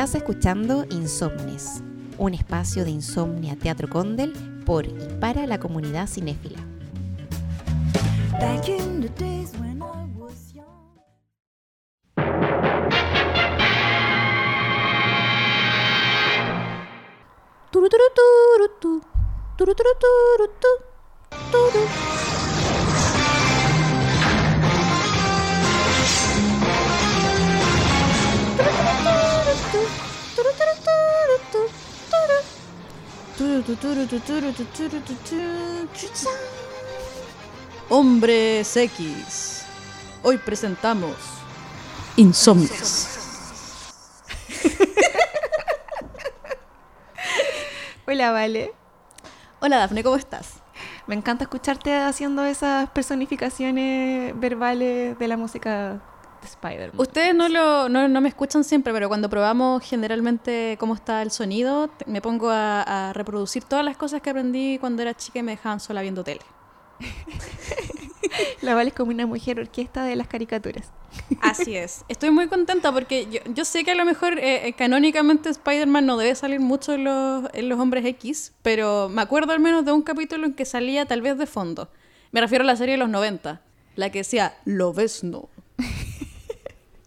Estás escuchando Insomnes, un espacio de insomnia Teatro Condel por y para la comunidad cinéfila. Hombres X. Hoy presentamos Insomnios. Hola, Vale. Hola Dafne, ¿cómo estás? Me encanta escucharte haciendo esas personificaciones verbales de la música Spider-Man. Ustedes no, lo, no, no me escuchan siempre, pero cuando probamos generalmente cómo está el sonido, te- me pongo a, a reproducir todas las cosas que aprendí cuando era chica y me dejaban sola viendo tele. La Vale es como una mujer orquesta de las caricaturas. Así es. Estoy muy contenta porque yo, yo sé que a lo mejor eh, eh, canónicamente Spider-Man no debe salir mucho en los, en los Hombres X, pero me acuerdo al menos de un capítulo en que salía tal vez de fondo. Me refiero a la serie de los 90, la que decía, lo ves no.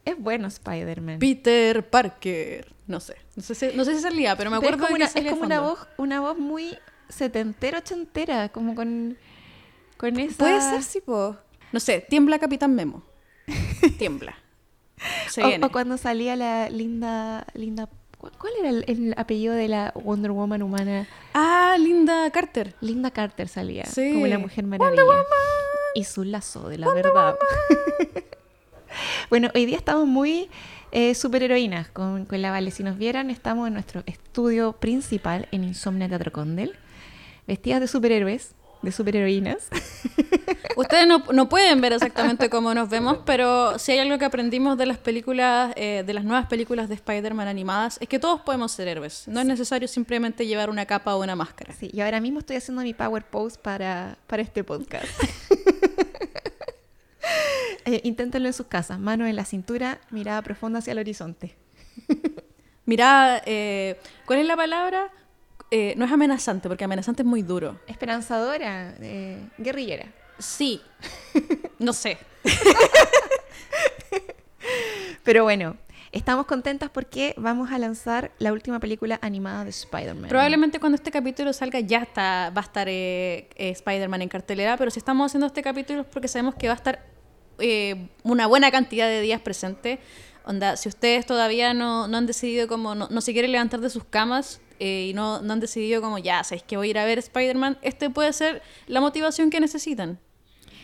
Es bueno Spider-Man. Peter Parker. No sé, no sé si, no sé si salía, pero me Pero acuerdo es como, de una, que es como una voz, una voz muy setentera, ochentera, como con, con esa... Puede ser, sí, po. No sé, tiembla Capitán Memo. tiembla. Se O, viene. o cuando salía la linda, linda... ¿cu- ¿Cuál era el, el apellido de la Wonder Woman humana? Ah, Linda Carter. Linda Carter salía, Sí. como la Mujer Maravilla. Y su lazo de la verdad. bueno, hoy día estamos muy eh, superheroínas con, con la Vale. Si nos vieran, estamos en nuestro estudio principal en Insomnia Teatro Condel, vestidas de superhéroes, de superheroínas. Ustedes no, no pueden ver exactamente cómo nos vemos, pero si hay algo que aprendimos de las películas, eh, de las nuevas películas de Spider-Man animadas, es que todos podemos ser héroes. No es necesario simplemente llevar una capa o una máscara. Sí, y ahora mismo estoy haciendo mi power pose para, para este podcast. Eh, inténtenlo en sus casas, manos en la cintura, mirada profunda hacia el horizonte. Mirá, eh, ¿cuál es la palabra? Eh, no es amenazante, porque amenazante es muy duro. Esperanzadora, eh, guerrillera. Sí. No sé. Pero bueno, estamos contentas porque vamos a lanzar la última película animada de Spider-Man. Probablemente cuando este capítulo salga ya está, va a estar eh, eh, Spider-Man en cartelera, pero si estamos haciendo este capítulo es porque sabemos que va a estar eh, una buena cantidad de días presente. Onda, si ustedes todavía no, no han decidido como, no, no se quieren levantar de sus camas eh, y no, no han decidido como, ya, sabéis que voy a ir a ver Spider-Man, este puede ser la motivación que necesitan.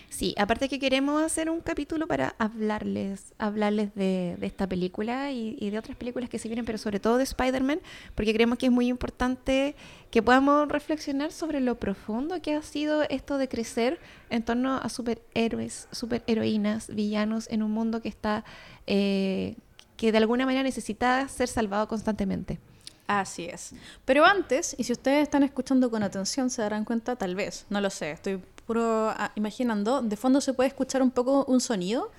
Sí, aparte que queremos hacer un capítulo para hablarles, hablarles de, de esta película y, de otras películas que se vienen, pero sobre todo de Spider-Man, porque creemos que es muy importante que podamos reflexionar sobre lo profundo que ha sido esto de crecer en torno a superhéroes, superheroínas, villanos en un mundo que está, eh, que de alguna manera necesita ser salvado constantemente. Así es. Pero antes, y si ustedes están escuchando con atención, se darán cuenta, tal vez, no lo sé, estoy ah, imaginando, de fondo se puede escuchar un poco un sonido,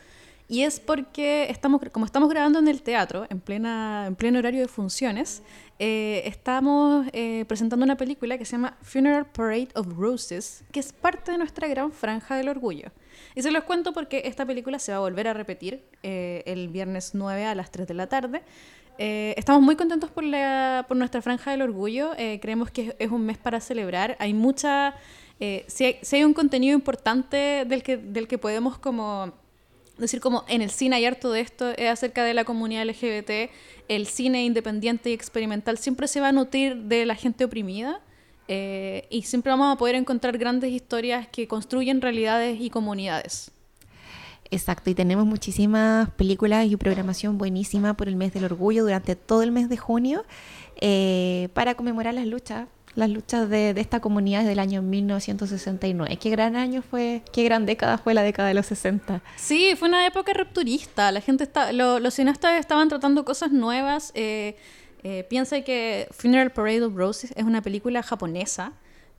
y es porque estamos, como estamos grabando en el teatro, en, plena, en pleno horario de funciones, eh, estamos eh, presentando una película que se llama Funeral Parade of Roses, que es parte de nuestra gran franja del orgullo. Y se los cuento porque esta película se va a volver a repetir eh, el viernes 9 a las 3 de la tarde. Estamos muy contentos por, la, por nuestra franja del orgullo. Creemos que es un mes para celebrar. Hay mucha... eh, si, hay, si hay un contenido importante del que, del que podemos como decir como en el cine hay harto de esto, es acerca de la comunidad LGBT, el cine independiente y experimental siempre se va a nutrir de la gente oprimida eh, y siempre vamos a poder encontrar grandes historias que construyen realidades y comunidades. Exacto, y tenemos muchísimas películas y programación buenísima por el mes del orgullo durante todo el mes de junio eh, para conmemorar las luchas, las luchas de, esta comunidad desde el año 1969. Qué gran año fue, qué gran década fue la década de los 60. Sí, fue una época rupturista. La gente está, lo- los cineastas estaban tratando cosas nuevas. Eh, eh, piensa que Funeral Parade of Roses es una película japonesa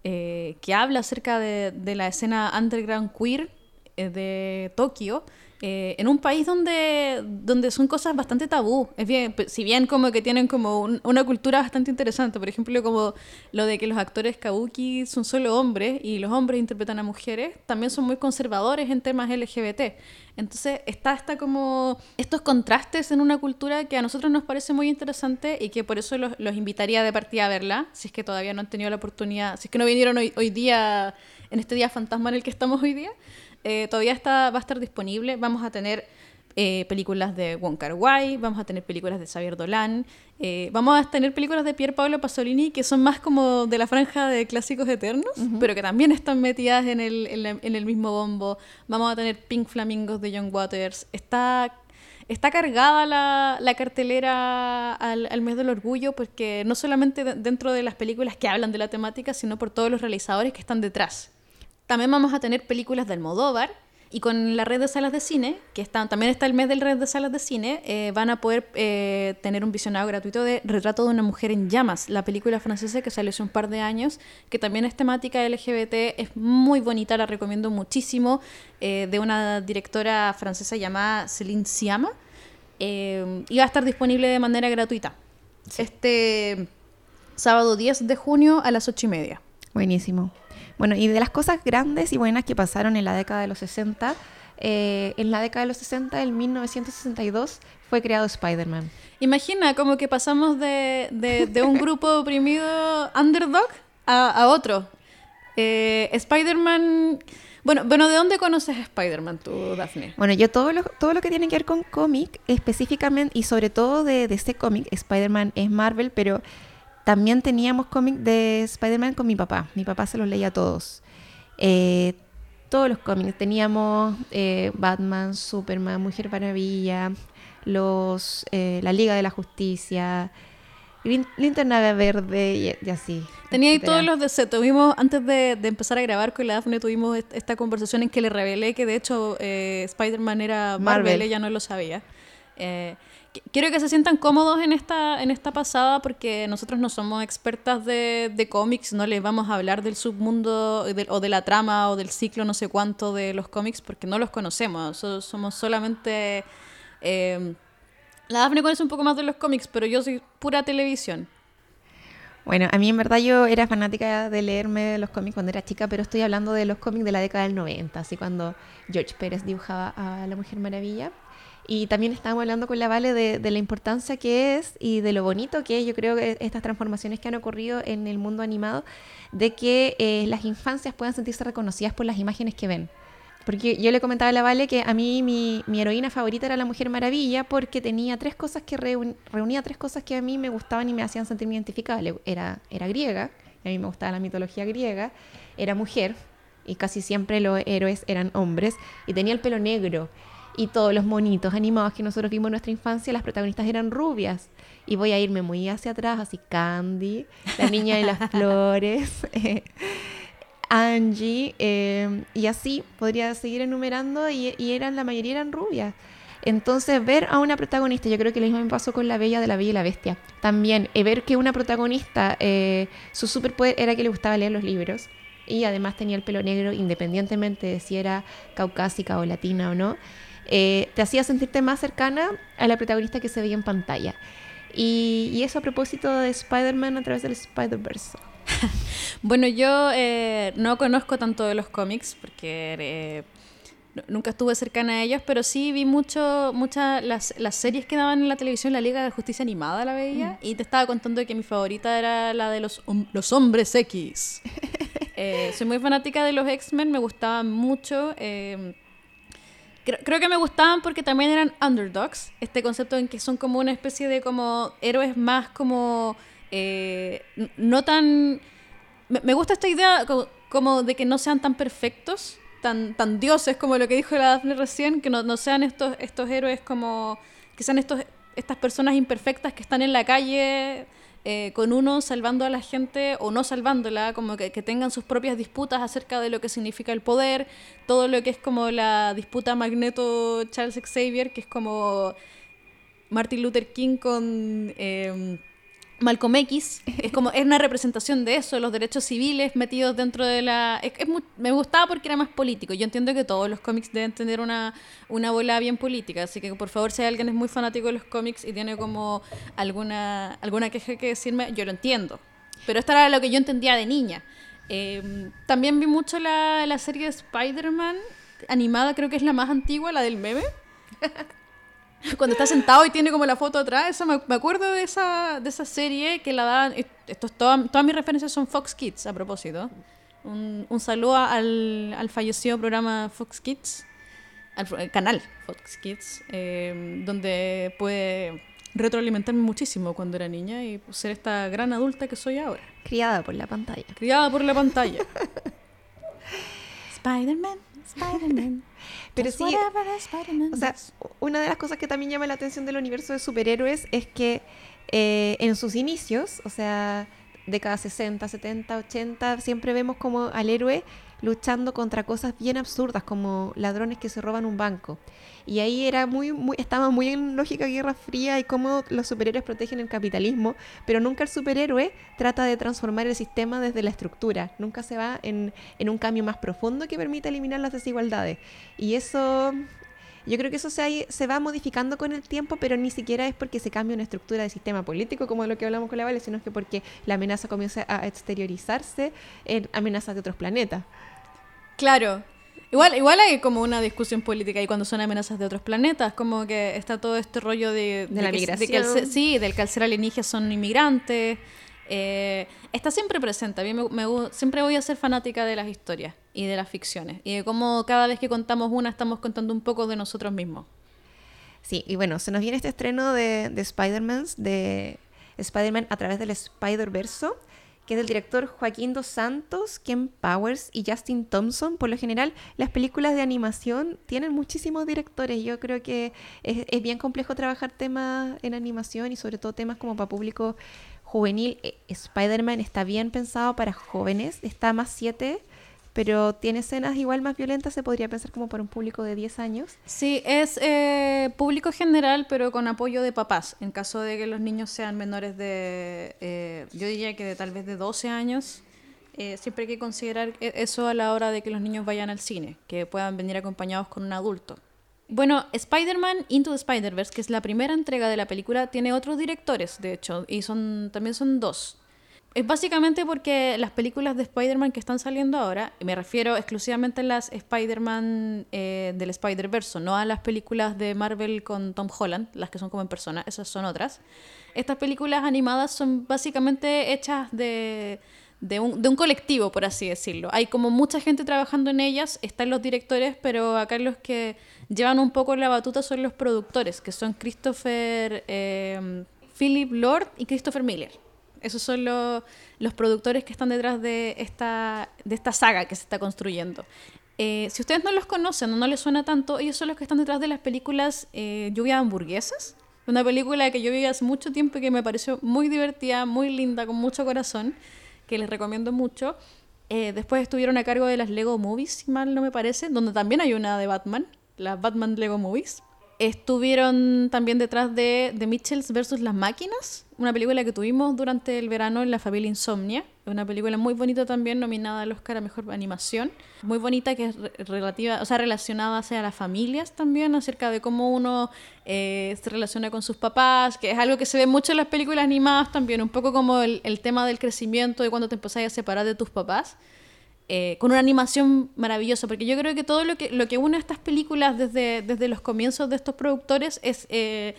eh, que habla acerca de, la escena underground queer de Tokio, eh, en un país donde, donde son cosas bastante tabú. Es bien, si bien como que tienen como un- una cultura bastante interesante, por ejemplo, como lo de que los actores kabuki son solo hombres y los hombres interpretan a mujeres, también son muy conservadores en temas LGBT. Entonces está hasta como estos contrastes en una cultura que a nosotros nos parece muy interesante y que por eso los, los invitaría de partida a verla, si es que todavía no han tenido la oportunidad, si es que no vinieron hoy, hoy día, en este día fantasma en el que estamos hoy día, eh, todavía está, va a estar disponible. Vamos a tener eh, películas de Wong Kar Wai, vamos a tener películas de Xavier Dolan, eh, vamos a tener películas de Pier Paolo Pasolini que son más como de la franja de clásicos eternos, pero que también están metidas en el, en, la- en el mismo bombo. Vamos a tener Pink Flamingos de John Waters. Está Está cargada la, la cartelera al, al mes del orgullo porque no solamente de- dentro de las películas que hablan de la temática, sino por todos los realizadores que están detrás. También vamos a tener películas de Almodóvar y con la red de salas de cine, que están, también está el mes del red de salas de cine, eh, van a poder eh, tener un visionado gratuito de Retrato de una mujer en llamas, la película francesa que salió hace un par de años, que también es temática LGBT, es muy bonita, la recomiendo muchísimo, eh, de una directora francesa llamada Céline Sciamma, eh, y va a estar disponible de manera gratuita. Este sábado 10 de junio a las 8 y media. Buenísimo. Bueno, y de las cosas grandes y buenas que pasaron en la década de los 60, eh, en la década de los 60, en 1962, fue creado Spider-Man. Imagina como que pasamos de, de- de un grupo oprimido underdog a, a otro. Eh, Spider-Man... Bueno, bueno, ¿de dónde conoces a Spider-Man tú, Daphne? Bueno, yo todo lo, todo lo que tiene que ver con cómic, específicamente, y sobre todo de, de este cómic, Spider-Man es Marvel, pero también teníamos cómic de Spider-Man con mi papá. Mi papá se los leía a todos. Eh, todos los cómics. Teníamos eh, Batman, Superman, Mujer Maravilla, los, eh, la Liga de la Justicia, Lin- Linterna Verde y, y así. Tenía ahí todos los de Tuvimos, antes de, de empezar a grabar con la Daphne, tuvimos est- esta conversación en que le revelé que de hecho eh, Spider-Man era Marvel, Marvel. ella no lo sabía. Eh, qu- quiero que se sientan cómodos en esta, en esta pasada porque nosotros no somos expertas de, de cómics, no les vamos a hablar del submundo de- o de la trama o del ciclo no sé cuánto de los cómics porque no los conocemos. So- somos solamente... eh, la Daphne conoce un poco más de los cómics, pero yo soy pura televisión. Bueno, a mí en verdad yo era fanática de leerme los cómics cuando era chica, pero estoy hablando de los cómics de la década del 90, así cuando George Pérez dibujaba a la Mujer Maravilla. Y también estábamos hablando con la Vale de, la importancia que es y de lo bonito que es, yo creo que estas transformaciones que han ocurrido en el mundo animado, de que eh, las infancias puedan sentirse reconocidas por las imágenes que ven. Porque yo le comentaba a la Vale que a mí mi, heroína favorita era la Mujer Maravilla porque tenía tres cosas que reun- reunía tres cosas que a mí me gustaban y me hacían sentirme identificada. Era, era griega, a mí me gustaba la mitología griega, era mujer y casi siempre los héroes eran hombres y tenía el pelo negro y todos los monitos animados que nosotros vimos en nuestra infancia, las protagonistas eran rubias. Y voy a irme muy hacia atrás, así Candy, la niña de las flores. eh, Angie, eh, y así podría seguir enumerando, y, y eran la mayoría eran rubias. Entonces, ver a una protagonista, yo creo que lo mismo me pasó con la Bella de la Bella y la Bestia. También, eh, ver que una protagonista, eh, su superpoder era que le gustaba leer los libros, y además tenía el pelo negro, independientemente de si era caucásica o latina o no, eh, te hacía sentirte más cercana a la protagonista que se veía en pantalla. Y, y eso a propósito de Spider-Man a través del Spider-Verse. Bueno, yo eh, no conozco tanto de los cómics porque eh, nunca estuve cercana a ellos, pero sí vi mucho, muchas las, las series que daban en la televisión, la Liga de Justicia Animada la veía, y te estaba contando que mi favorita era la de los, los hombres X. Eh, soy muy fanática de los X-Men, me gustaban mucho. eh, Creo, creo que me gustaban porque también eran underdogs, este concepto en que son como una especie de como héroes más como eh, no tan... Me, me gusta esta idea como, como de que no sean tan perfectos, tan, tan dioses como lo que dijo la Daphne recién, que no, no sean estos, estos héroes como... que sean estos, estas personas imperfectas que están en la calle eh, con uno salvando a la gente o no salvándola, como que, que tengan sus propias disputas acerca de lo que significa el poder, todo lo que es como la disputa Magneto-Charles Xavier, que es como Martin Luther King con... eh, Malcolm X es como es una representación de eso, de los derechos civiles metidos dentro de la es- me gustaba porque era más político. Yo entiendo que todos los cómics deben tener una una bola bien política, así que por favor si alguien es muy fanático de los cómics y tiene como alguna alguna queja que decirme, yo lo entiendo. Pero esto era lo que yo entendía de niña. Eh, también vi mucho la, la serie de Spider-Man animada, creo que es la más antigua, la del meme. Cuando está sentado y tiene como la foto atrás, eso me, me acuerdo de esa, de esa serie que la daban. Esto es toda- todas mis referencias son Fox Kids, a propósito. Un, un saludo al, al fallecido programa Fox Kids, al canal Fox Kids, eh, donde pude retroalimentarme muchísimo cuando era niña y ser esta gran adulta que soy ahora, Criada por la pantalla. criada por la pantalla. Spider-Man. Pero sí, O sea, una de las cosas que también llama la atención del universo de superhéroes es que eh, en sus inicios, o sea, décadas 60, 70, 80, siempre vemos como al héroe luchando contra cosas bien absurdas, como ladrones que se roban un banco. Y ahí era muy, muy, estaba muy en lógica Guerra Fría y cómo los superhéroes protegen el capitalismo, pero nunca el superhéroe trata de transformar el sistema desde la estructura, nunca se va en, un cambio más profundo que permita eliminar las desigualdades. Y eso yo creo que eso se, se va modificando con el tiempo, pero ni siquiera es porque se cambie una estructura de sistema político, como lo que hablamos con la Vale, sino que porque la amenaza comienza a exteriorizarse en amenazas de otros planetas. Claro. Igual, igual hay como una discusión política ahí cuando son amenazas de otros planetas, como que está todo este rollo de, De la que, que migración. ser- sí, del que al ser alienígenas son inmigrantes. eh, está siempre presente. A mí me, me siempre voy a ser fanática de las historias y de las ficciones. Y de cómo cada vez que contamos una estamos contando un poco de nosotros mismos. Sí, y bueno, se nos viene este estreno de, de Spider-Man, de Spider-Man a través del Spider-Verso, que es del director Joaquín Dos Santos, Ken Powers y Justin Thompson. Por lo general, las películas de animación tienen muchísimos directores. Yo creo que es, es bien complejo trabajar temas en animación y sobre todo temas como para público juvenil. Eh, Spider-Man está bien pensado para jóvenes, está más 7, pero tiene escenas igual más violentas, se podría pensar como para un público de 10 años. Sí, es eh, público general, pero con apoyo de papás. En caso de que los niños sean menores de, eh, yo diría que de tal vez de 12 años, eh, siempre hay que considerar e- eso a la hora de que los niños vayan al cine, que puedan venir acompañados con un adulto. Bueno, Spider-Man Into the Spider-Verse, que es la primera entrega de la película, tiene otros directores, de hecho, y son también son dos. Es básicamente porque las películas de Spider-Man que están saliendo ahora, y me refiero exclusivamente a las Spider-Man eh, del Spider-Verse, no a las películas de Marvel con Tom Holland, las que son como en persona, esas son otras. Estas películas animadas son básicamente hechas de, de, un, de un colectivo, por así decirlo. Hay como mucha gente trabajando en ellas, están los directores, pero acá los que llevan un poco la batuta son los productores, que son Christopher, eh, Philip Lord y Christopher Miller. Esos son los, los productores que están detrás de esta, de esta saga que se está construyendo. Eh, si ustedes no los conocen o no les suena tanto, ellos son los que están detrás de las películas eh, Lluvia de Hamburguesas. Una película que yo vi hace mucho tiempo y que me pareció muy divertida, muy linda, con mucho corazón, que les recomiendo mucho. Eh, después estuvieron a cargo de las Lego Movies, si mal no me parece, donde también hay una de Batman, las Batman Lego Movies. Estuvieron también detrás de The Mitchells versus las máquinas, una película que tuvimos durante el verano en la familia Insomnia. Una película muy bonita también, nominada al Oscar a Mejor Animación. Muy bonita que es re- relativa, o sea, relacionada hacia las familias también, acerca de cómo uno eh, se relaciona con sus papás, que es algo que se ve mucho en las películas animadas también, un poco como el, el tema del crecimiento, de cuando te empezás a separar de tus papás eh, con una animación maravillosa, porque yo creo que todo lo que, lo que une a estas películas desde, desde los comienzos de estos productores es eh,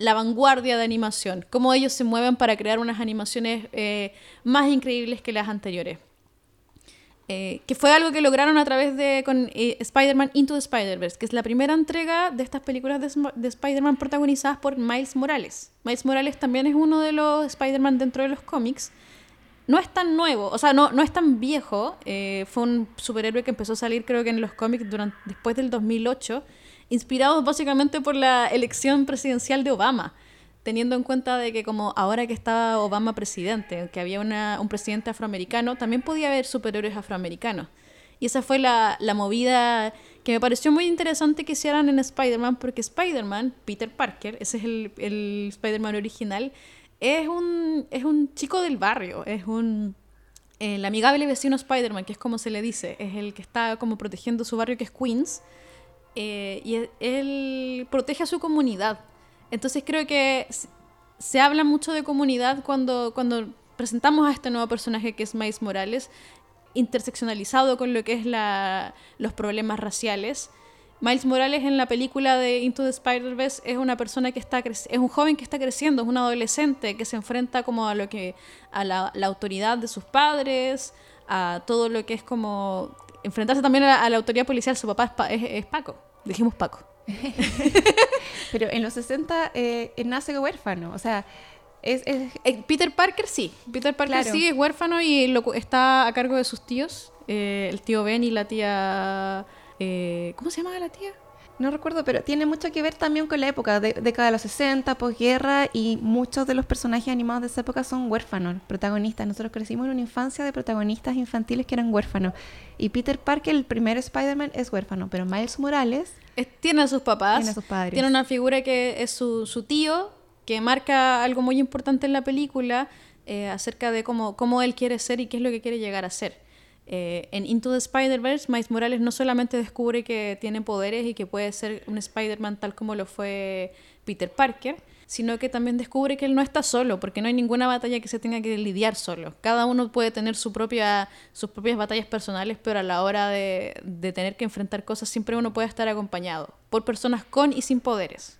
la vanguardia de animación, cómo ellos se mueven para crear unas animaciones eh, más increíbles que las anteriores. Eh, que fue algo que lograron a través de con eh, Spider-Man Into the Spider-Verse, que es la primera entrega de estas películas de, Spider-Man protagonizadas por Miles Morales. Miles Morales también es uno de los Spider-Man dentro de los cómics. No es tan nuevo, o sea, no, no es tan viejo. fue un superhéroe que empezó a salir, creo que en los cómics durante, después del 2008, inspirados básicamente por la elección presidencial de Obama teniendo en cuenta de que como ahora que estaba Obama presidente, que había un presidente afroamericano, también podía haber superhéroes afroamericanos. Y esa fue la, la movida que me pareció muy interesante que hicieran en Spider-Man, porque Spider-Man, Peter Parker, ese es el, el Spider-Man original, es un, es un chico del barrio, es un el amigable vecino Spider-Man, que es como se le dice, es el que está como protegiendo su barrio, que es Queens, eh, y él, él protege a su comunidad. Entonces creo que se habla mucho de comunidad cuando, cuando presentamos a este nuevo personaje que es Miles Morales, interseccionalizado con lo que es la, los problemas raciales. Miles Morales en la película de Into the Spider-Verse es una persona que está es un joven que está creciendo, es un adolescente que se enfrenta como a lo que a la, la autoridad de sus padres, a todo lo que es como enfrentarse también a la, a la autoridad policial. Su papá es, Pa- es- es Paco, dijimos Paco. Pero en los 60 eh, nace huérfano, o sea, es, es- Eh, Peter Parker sí, Peter Parker Claro. sí es huérfano y lo está a cargo de sus tíos, eh, el tío Ben y la tía... eh, ¿Cómo se llamaba la tía? No recuerdo, pero tiene mucho que ver también con la época, de, década de los 60, posguerra, y muchos de los personajes animados de esa época son huérfanos, protagonistas. Nosotros crecimos en una infancia de protagonistas infantiles que eran huérfanos. Y Peter Parker, el primer Spider-Man, es huérfano, pero Miles Morales Es- tiene a sus papás. Tiene a sus padres. Tiene una figura que es su, su tío, que marca algo muy importante en la película eh, acerca de cómo, cómo él quiere ser y qué es lo que quiere llegar a ser. Eh, en Into the Spider-Verse, Miles Morales no solamente descubre que tiene poderes y que puede ser un Spider-Man tal como lo fue Peter Parker, sino que también descubre que él no está solo, porque no hay ninguna batalla que se tenga que lidiar solo. Cada uno puede tener su propia, sus propias batallas personales, pero a la hora de, tener que enfrentar cosas siempre uno puede estar acompañado por personas con y sin poderes.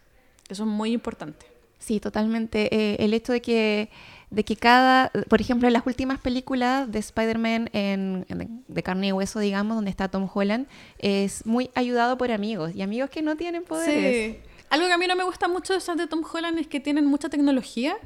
Eso es muy importante. Sí, totalmente. Eh, el hecho de que, de que cada, por ejemplo, en las últimas películas de Spider-Man en, en- de carne y hueso, digamos, donde está Tom Holland, es muy ayudado por amigos y amigos que no tienen poderes. Sí. Algo que a mí no me gusta mucho de esas de Tom Holland es que tienen mucha tecnología.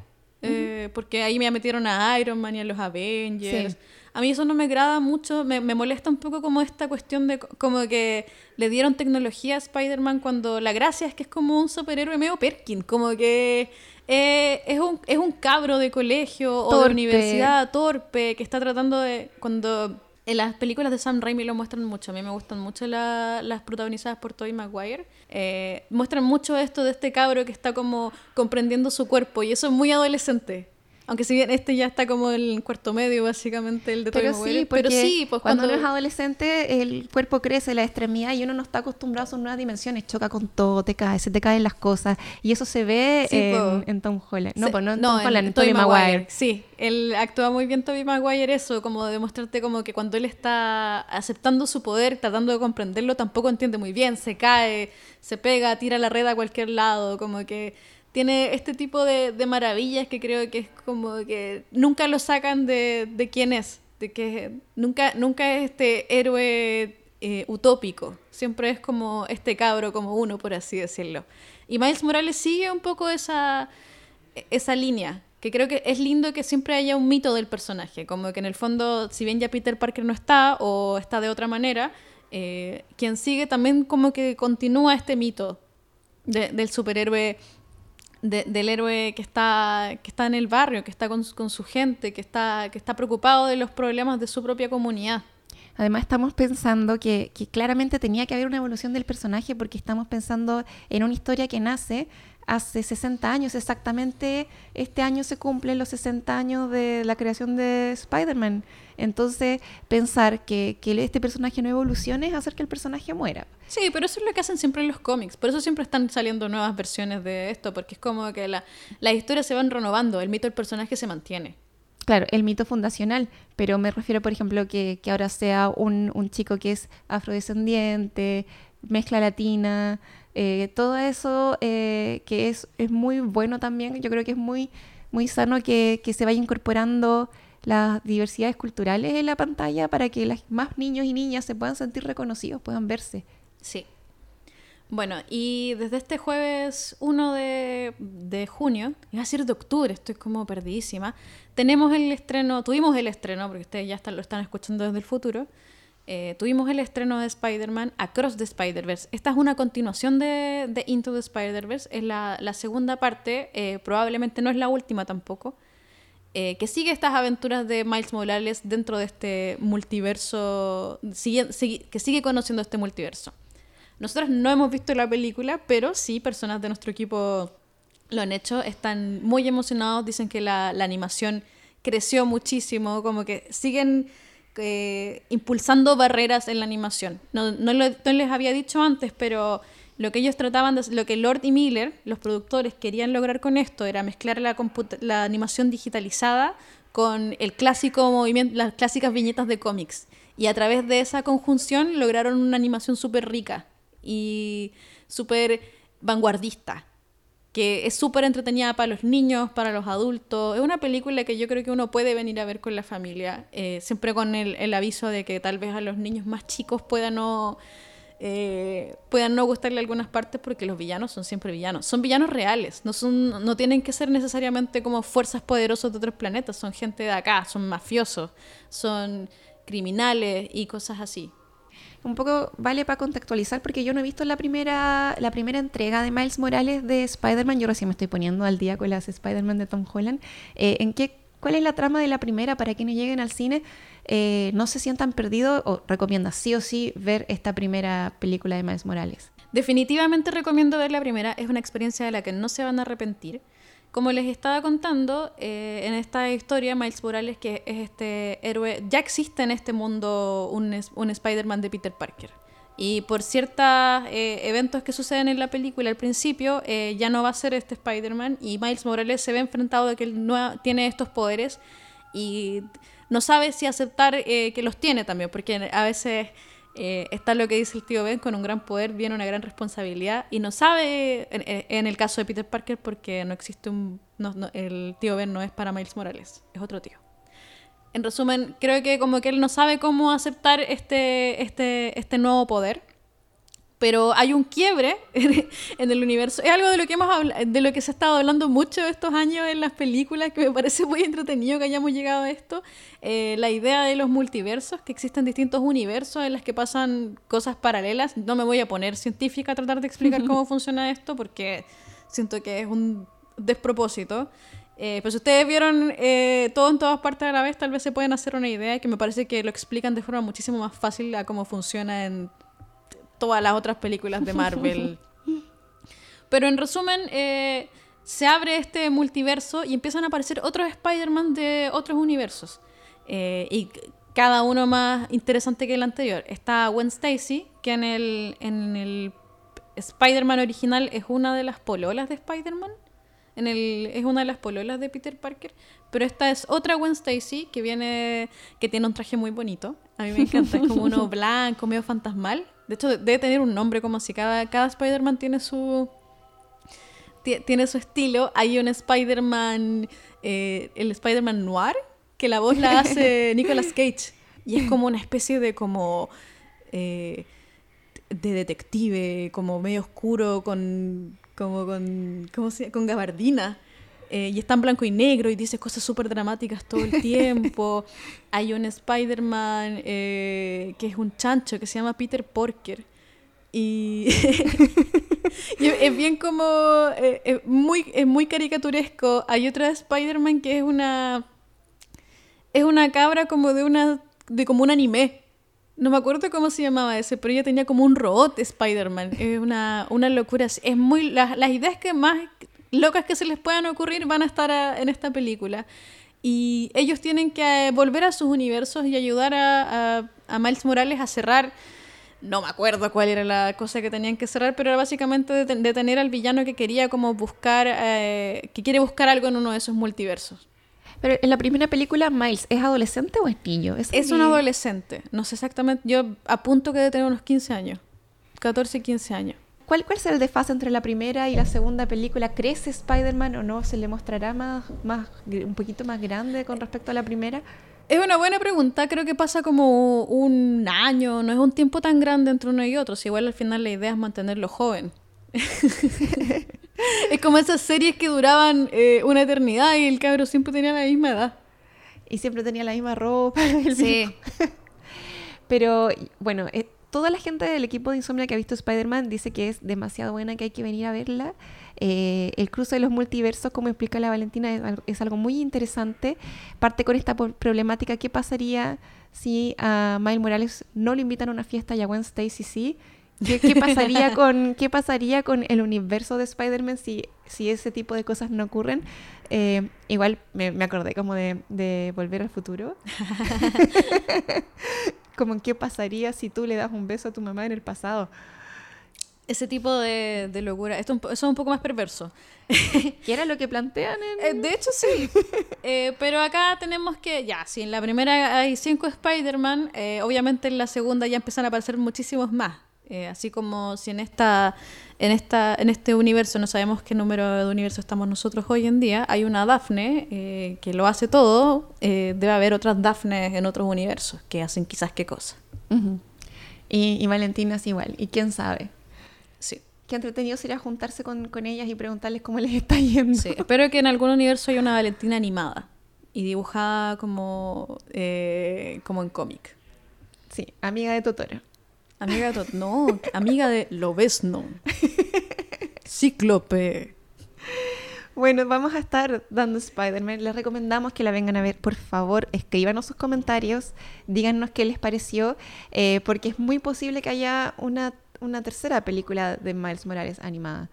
eh, porque ahí me metieron a Iron Man y a los Avengers. Sí. A mí eso no me agrada mucho, me, me molesta un poco como esta cuestión de co- como que le dieron tecnología a Spider-Man cuando la gracia es que es como un superhéroe medio Perkin, como que eh, es, un, es un cabro de colegio o de universidad torpe que está tratando de... Cuando en las películas de Sam Raimi lo muestran mucho, a mí me gustan mucho la- las protagonizadas por Tobey Maguire, eh, muestran mucho esto de este cabro que está como comprendiendo su cuerpo y eso es muy adolescente. Aunque si bien este ya está como en el cuarto medio, básicamente, el de Pero Maguire. sí, porque pero sí, pues cuando, cuando, uno es adolescente, el cuerpo crece, la extremidad, y uno no está acostumbrado a sus nuevas dimensiones. Choca con todo, te cae, se te caen las cosas. Y eso se ve Sí, en, en Tom Holland. No, Se- pues no en Tom Holland, en Tobey Tobey Maguire. Sí, él actúa muy bien Tobey Maguire eso, como demostrarte como que cuando él está aceptando su poder, tratando de comprenderlo, tampoco entiende muy bien, se cae, se pega, tira la red a cualquier lado, como que tiene este tipo de, maravillas que creo que es como que nunca lo sacan de, quién es, de que nunca, nunca es este héroe eh, utópico, siempre es como este cabro como uno, por así decirlo. Y Miles Morales sigue un poco esa, esa línea, que creo que es lindo que siempre haya un mito del personaje, como que en el fondo, si bien ya Peter Parker no está o está de otra manera, eh, quien sigue también como que continúa este mito de- del superhéroe, de- del héroe que está, que está en el barrio, que está con, con su gente, que está, que está preocupado de los problemas de su propia comunidad. Además estamos pensando que, que claramente tenía que haber una evolución del personaje porque estamos pensando en una historia que nace hace 60 años. Exactamente este año se cumplen los 60 años de la creación de Spider-Man. Entonces pensar que, que este personaje no evolucione es hacer que el personaje muera. Sí, pero eso es lo que hacen siempre en los cómics. Por eso siempre están saliendo nuevas versiones de esto, porque es como que la, las historias se van renovando, el mito del personaje se mantiene. Claro, el mito fundacional, pero me refiero, por ejemplo, que, que ahora sea un, un chico que es afrodescendiente, mezcla latina, eh, todo eso eh, que es, es muy bueno también. Yo creo que es muy, muy sano que, que se vaya incorporando las diversidades culturales en la pantalla para que las más niños y niñas se puedan sentir reconocidos, puedan verse. Sí. Bueno, y desde este jueves 1 de, de junio, iba a decir de octubre, estoy como perdidísima, tenemos el estreno, tuvimos el estreno, porque ustedes ya están, lo están escuchando desde el futuro, eh, tuvimos el estreno de Spider-Man Across the Spider-Verse. Esta es una continuación de, de Into the Spider-Verse, es la, la segunda parte, eh, probablemente no es la última tampoco, eh, que sigue estas aventuras de Miles Morales dentro de este multiverso, que sigue conociendo este multiverso. Nosotros no hemos visto la película, pero sí personas de nuestro equipo lo han hecho, están muy emocionados, dicen que la, la animación creció muchísimo, como que siguen eh, impulsando barreras en la animación. No, no, les había dicho antes, pero lo que ellos trataban de lo que Lord y Miller, los productores, querían lograr con esto era mezclar la animación digitalizada con el clásico movimiento, las clásicas viñetas de cómics. Y a través de esa conjunción lograron una animación súper rica y súper vanguardista que es súper entretenida para los niños, para los adultos. Es una película que yo creo que uno puede venir a ver con la familia, eh, siempre con el, el aviso de que tal vez a los niños más chicos puedan no, eh, puedan no gustarle algunas partes porque los villanos son siempre villanos. Son villanos reales, no, son, no tienen que ser necesariamente como fuerzas poderosas de otros planetas, son gente de acá, son mafiosos, son criminales y cosas así. Un poco vale para contextualizar porque yo no he visto la primera, la primera entrega de Miles Morales de Spider-Man. Yo recién me estoy poniendo al día con las Spider-Man de Tom Holland. Eh, ¿en qué, ¿Cuál es la trama de la primera para quienes lleguen al cine? eh, no se sientan perdidos o recomienda sí o sí ver esta primera película de Miles Morales. Definitivamente recomiendo ver la primera, es una experiencia de la que no se van a arrepentir. Como les estaba contando, eh, en esta historia, Miles Morales, que es este héroe, ya existe en este mundo un, Spider-Man de Peter Parker. Y por ciertos eh, eventos que suceden en la película al principio, eh, ya no va a ser este Spider-Man y Miles Morales se ve enfrentado de que él no tiene estos poderes y no sabe si aceptar que los tiene también, porque a veces eh, está lo que dice el tío Ben, con un gran poder viene una gran responsabilidad y no sabe, en, el caso de Peter Parker, porque no existe un... no- no, el tío Ben no es para Miles Morales, es otro tío. En resumen, creo que como que él no sabe cómo aceptar este, este, este nuevo poder. Pero hay un quiebre en el universo. Es algo de lo que hemos de lo que se ha estado hablando mucho estos años en las películas, que me parece muy entretenido que hayamos llegado a esto. Eh, la idea de los multiversos, que existen distintos universos en los que pasan cosas paralelas. No me voy a poner científica a tratar de explicar cómo funciona esto, porque siento que es un despropósito. Eh, pero si ustedes vieron eh, todo en todas partes a la vez, tal vez se pueden hacer una idea que me parece que lo explican de forma muchísimo más fácil a cómo funciona en todas las otras películas de Marvel. Pero en resumen, eh, se abre este multiverso y empiezan a aparecer otros Spider-Man de otros universos. Eh, y cada uno más interesante que el anterior. Está Gwen Stacy, que en el, en el Spider-Man original es una de las pololas de Spider-Man. En el, es una de las pololas de Peter Parker. Pero esta es otra Gwen Stacy que viene. que tiene un traje muy bonito. A mí me encanta. Es como uno blanco, medio fantasmal. De hecho, debe tener un nombre como si cada, cada Spider-Man tiene su. ti- Tiene su estilo. Hay un Spider-Man. eh, el Spider-Man Noir. Que la voz la hace Nicolas Cage. Y es como una especie de como. eh, de detective, como medio oscuro, con. como con. ¿cómo se llama? con gabardina. Eh, y está en blanco y negro y dice cosas súper dramáticas todo el tiempo. Hay un Spider-Man eh, que es un chancho que se llama Peter Porker. Y, y es bien como. eh, es muy, es muy caricaturesco. Hay otra Spider-Man que es una. Es una cabra como de una. de como un anime. No me acuerdo cómo se llamaba ese, pero ella tenía como un robot Spider-Man. Es una, una locura. Es muy. Las, las ideas que más locas que se les puedan ocurrir van a estar a- en esta película. Y ellos tienen que eh, volver a sus universos y ayudar a, a- a Miles Morales a cerrar. No me acuerdo cuál era la cosa que tenían que cerrar, pero era básicamente deten- detener al villano que quería como buscar, eh, que quiere buscar algo en uno de esos multiversos. Pero en la primera película, Miles, ¿es adolescente o es niño? Es un adolescente, no sé exactamente, yo apunto que debe tener unos 15 años, 14, 15 años. ¿Cuál, ¿Cuál es el desfase entre la primera y la segunda película? ¿Crece Spider-Man o no? ¿Se le mostrará más, más, un poquito más grande con respecto a la primera? Es una buena pregunta, creo que pasa como un año, no es un tiempo tan grande entre uno y otro, si igual al final la idea es mantenerlo joven. es como esas series que duraban eh, una eternidad y el cabro siempre tenía la misma edad. Y siempre tenía la misma ropa. el mismo- Pero bueno, eh, toda la gente del equipo de Insomnia que ha visto Spider-Man dice que es demasiado buena, que hay que venir a verla. Eh, el cruce de los multiversos, como explica la Valentina, es, al- es algo muy interesante. Parte con esta problemática, ¿qué pasaría si a Miles Morales no le invitan a una fiesta y a Gwen Stacy sí? ¿Qué, qué pasaría con, ¿Qué pasaría con el universo de Spider-Man si, si ese tipo de cosas no ocurren? Eh, igual me, me acordé como de, de Volver al Futuro. como qué pasaría si tú le das un beso a tu mamá en el pasado. Ese tipo de, de locura. Esto es un po- eso es un poco más perverso. ¿Qué era lo que plantean en...? Eh, de hecho, sí. Eh, pero acá tenemos que, ya, si en la primera hay cinco Spider-Man, eh, obviamente en la segunda ya empiezan a aparecer muchísimos más. Eh, así como si en esta, en esta, en este universo no sabemos qué número de universo estamos nosotros hoy en día, hay una Daphne eh, que lo hace todo, eh, debe haber otras Daphnes en otros universos que hacen quizás qué cosa. Y, y Valentina es igual. ¿Y quién sabe? Sí. Qué entretenido sería juntarse con, con ellas y preguntarles cómo les está yendo. Sí, espero que en algún universo haya una Valentina animada y dibujada como, como en cómic. Sí, amiga de Totoro. Amiga de no, amiga de Lobezno. Cíclope. Bueno, vamos a estar dando Spider-Man. Les recomendamos que la vengan a ver. Por favor, escríbanos sus comentarios. Díganos qué les pareció. eh, porque es muy posible que haya una, una tercera película de Miles Morales animada.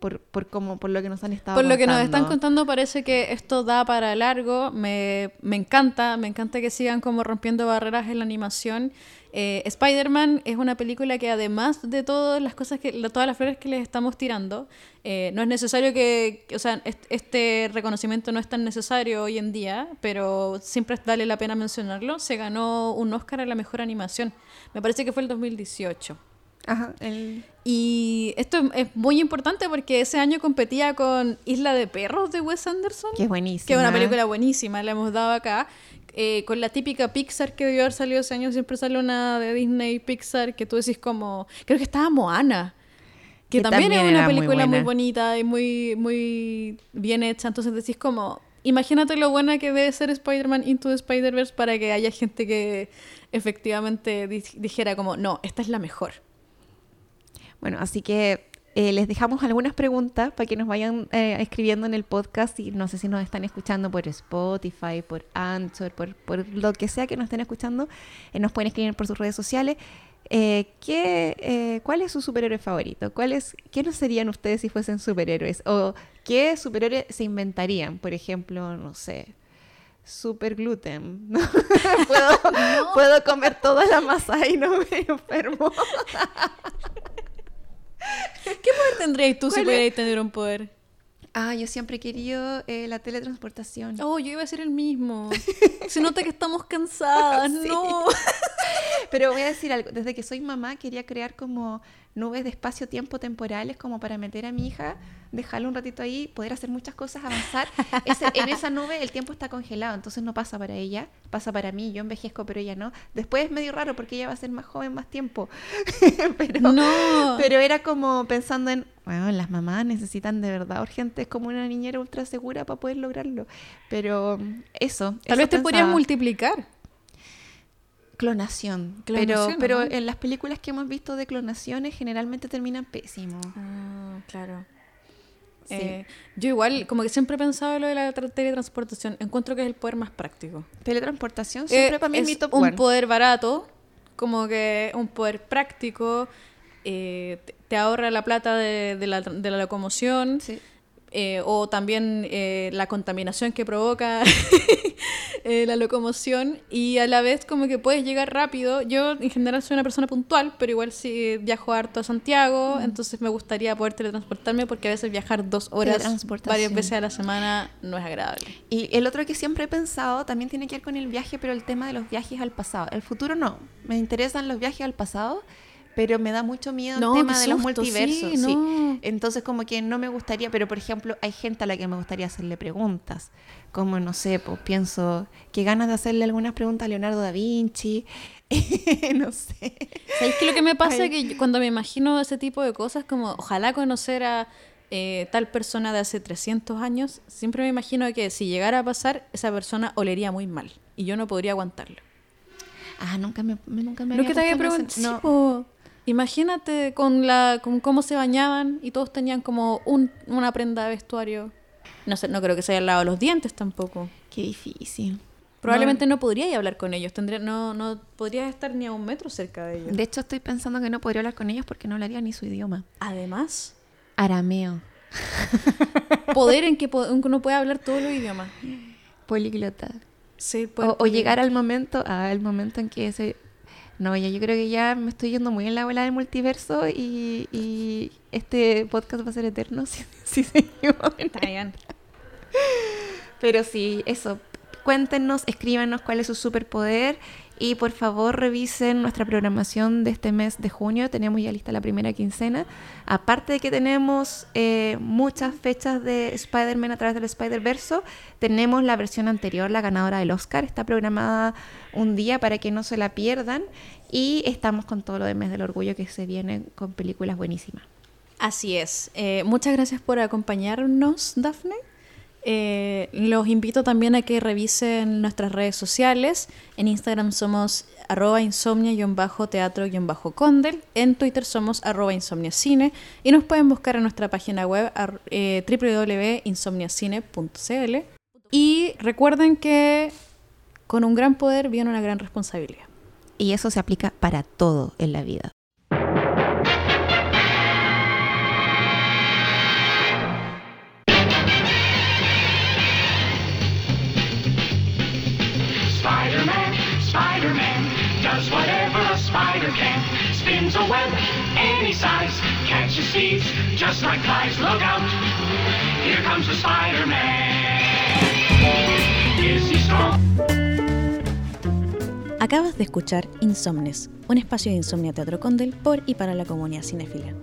Por, por, como, por lo que nos han estado Por lo que nos están contando parece que esto da para largo. Me, me encanta, me encanta que sigan como rompiendo barreras en la animación. Eh, Spider-Man es una película que además de todas las cosas que, todas las flores que les estamos tirando, eh, no es necesario que, o sea, est- este reconocimiento no es tan necesario hoy en día, pero siempre vale la pena mencionarlo. Se ganó un Oscar a la mejor animación. Me parece que fue el 2018. Ajá, el- Y esto es, muy importante porque ese año competía con Isla de Perros de Wes Anderson, que es buenísima. que es una película buenísima, la hemos dado acá. Eh, con la típica Pixar que debió haber salido ese año, siempre sale una de Disney Pixar que tú decís como, creo que estaba Moana. Que, Que también, también es una muy película muy, bonita y muy, muy bien hecha. Entonces decís como, imagínate lo buena que debe ser Spider-Man Into the Spider-Verse para que haya gente que efectivamente di- dijera como, no, esta es la mejor. Bueno, así que eh, les dejamos algunas preguntas para que nos vayan eh, escribiendo en el podcast y no sé si nos están escuchando por Spotify, por Anchor, por, por lo que sea que nos estén escuchando, eh, nos pueden escribir por sus redes sociales. ¿qué, ¿Cuál es su superhéroe favorito? ¿Cuál es, ¿Qué no serían ustedes si fuesen superhéroes? ¿O qué superhéroe se inventarían? Por ejemplo, no sé, super gluten. ¿Puedo, puedo comer toda la masa y no me enfermo. ¿Qué poder tendrías tú si ¿Cuál pudierais tener un poder? Ah, yo siempre he querido eh, la teletransportación. Oh, yo iba a ser el mismo. Se nota que estamos cansadas, Sí. no. Pero voy a decir algo, desde que soy mamá quería crear como nubes de espacio-tiempo temporales como para meter a mi hija, dejarla un ratito ahí, poder hacer muchas cosas, avanzar. Ese- en esa nube el tiempo está congelado, entonces no pasa para ella, pasa para mí, yo envejezco pero ella no. Después es medio raro porque ella va a ser más joven más tiempo. pero, No. pero era como pensando en, bueno, las mamás necesitan de verdad urgentes como una niñera ultra segura para poder lograrlo. Pero eso. Tal eso vez te podrías pensaba. multiplicar. Clonación. Clonación, pero pero en las películas que hemos visto de clonaciones generalmente terminan pésimo. Ah, claro. Sí. Eh, yo igual, como que siempre he pensado en lo de la tra- teletransportación. Encuentro que es el poder más práctico. Teletransportación siempre Eh, para mí es mi top un one. poder barato, como que un poder práctico, eh, te, te ahorra la plata de, de la, de la locomoción, Sí. Eh, o también eh, la contaminación que provoca eh, la locomoción, y a la vez como que puedes llegar rápido. Yo en general soy una persona puntual, pero igual si viajo harto a Santiago, Mm. entonces me gustaría poder teletransportarme porque a veces viajar dos horas varias veces a la semana no es agradable. Y el otro que siempre he pensado también tiene que ver con el viaje, pero el tema de los viajes al pasado. El futuro no. Me interesan los viajes al pasado, pero me da mucho miedo No, el tema de los multiversos. sí, sí. no. Entonces como que no me gustaría, pero por ejemplo hay gente a la que me gustaría hacerle preguntas. Como, no sé, pues pienso, qué ganas de hacerle algunas preguntas a Leonardo da Vinci. no sé. ¿Sabéis que lo que me pasa Ay. es que cuando me imagino ese tipo de cosas, como ojalá conocer a eh, tal persona de hace 300 años, siempre me imagino que si llegara a pasar, esa persona olería muy mal y yo no podría aguantarlo. Ah, nunca me, nunca me Lo que te había preguntado, no. Imagínate con, la, con cómo se bañaban y todos tenían como un- una prenda de vestuario. No sé, no creo que se hayan lavado los dientes tampoco. Qué difícil. Probablemente no, podría hablar con ellos, tendría, no, no podría estar ni a un metro cerca de ellos. De hecho, estoy pensando que no podría hablar con ellos porque no hablaría ni su idioma. Además, Arameo, poder en que uno puede hablar todos los idiomas. políglota. Sí, O, o llegar al momento, al momento en que ese... No, ya yo creo que ya me estoy yendo muy en la bola del multiverso y, y este podcast va a ser eterno si, si seguimos en Está bien. Pero sí, eso. Cuéntenos, escríbanos cuál es su superpoder y por favor revisen nuestra programación de este mes de junio. Tenemos ya lista la primera quincena. Aparte de que tenemos eh, muchas fechas de Spider-Man a través del Spider-Verso, tenemos la versión anterior, la ganadora del Oscar. Está programada un día para que no se la pierdan. Y estamos con todo lo de mes del orgullo que se viene con películas buenísimas. Así es. Eh, muchas gracias por acompañarnos, Dafne. Eh, los invito también a que revisen nuestras redes sociales. En Instagram somos arroba insomnia-teatro-condel. En Twitter somos arroba insomniacine. Y nos pueden buscar en nuestra página web eh, www.insomniacine.cl. Y recuerden que con un gran poder viene una gran responsabilidad. Y eso se aplica para todo en la vida. Can. Spins a web any size, catches thieves just like flies. Look out, here comes the Spider-Man. Is he strong? Acabas de escuchar Insomnes, un espacio de Insomnia Teatro Condel por y para la comunidad cinéfila.